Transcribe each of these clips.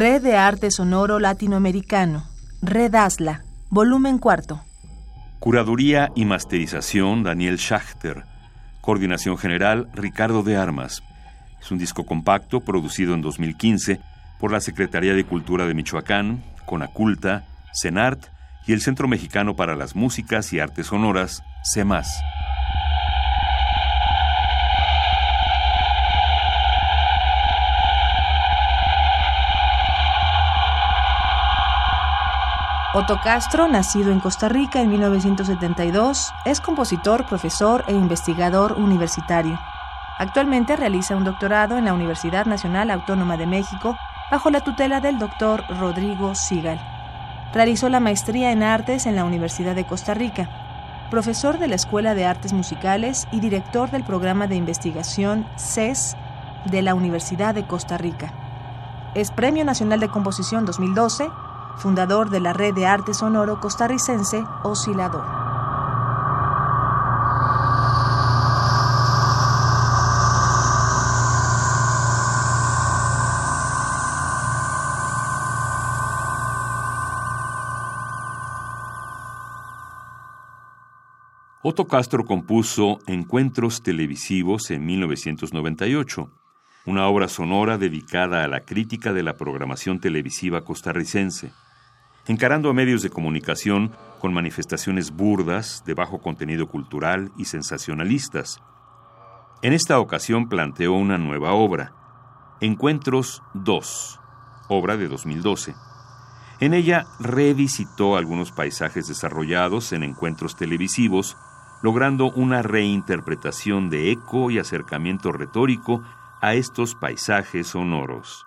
Red de Arte Sonoro Latinoamericano. Red ASLA. Volumen cuarto. Curaduría y masterización Daniel Schachter. Coordinación general Ricardo de Armas. Es un disco compacto producido en 2015 por la Secretaría de Cultura de Michoacán, Conaculta, CENART y el Centro Mexicano para las Músicas y Artes Sonoras, CEMAS. Otto Castro, nacido en Costa Rica en 1972, es compositor, profesor e investigador universitario. Actualmente realiza un doctorado en la Universidad Nacional Autónoma de México bajo la tutela del doctor Rodrigo Sigal. Realizó la maestría en artes en la Universidad de Costa Rica, profesor de la Escuela de Artes Musicales y director del programa de investigación CES de la Universidad de Costa Rica. Es Premio Nacional de Composición 2012 fundador de la Red de Arte Sonoro Costarricense Oscilador. Otto Castro compuso Encuentros Televisivos en 1998 una obra sonora dedicada a la crítica de la programación televisiva costarricense, encarando a medios de comunicación con manifestaciones burdas, de bajo contenido cultural y sensacionalistas. En esta ocasión planteó una nueva obra, Encuentros 2, obra de 2012. En ella revisitó algunos paisajes desarrollados en encuentros televisivos, logrando una reinterpretación de eco y acercamiento retórico a estos paisajes sonoros.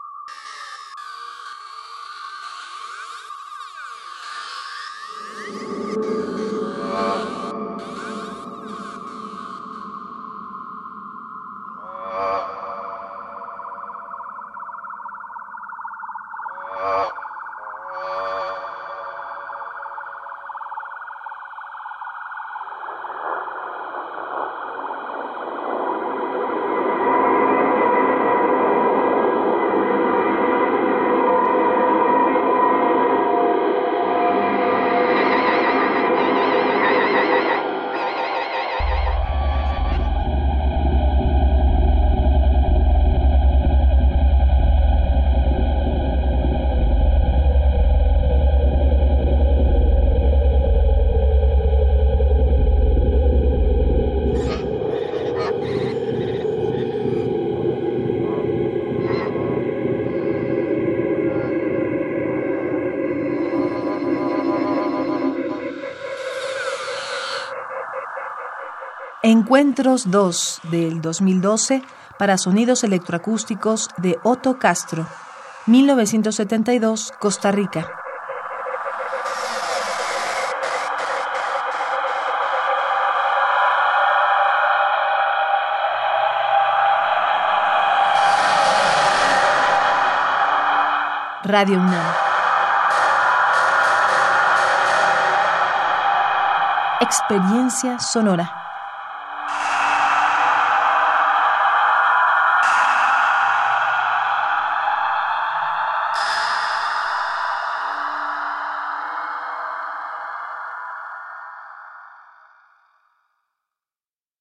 Encuentros 2 del 2012 para sonidos electroacústicos de Otto Castro, 1972, Costa Rica. Radio UNAM. Experiencia sonora.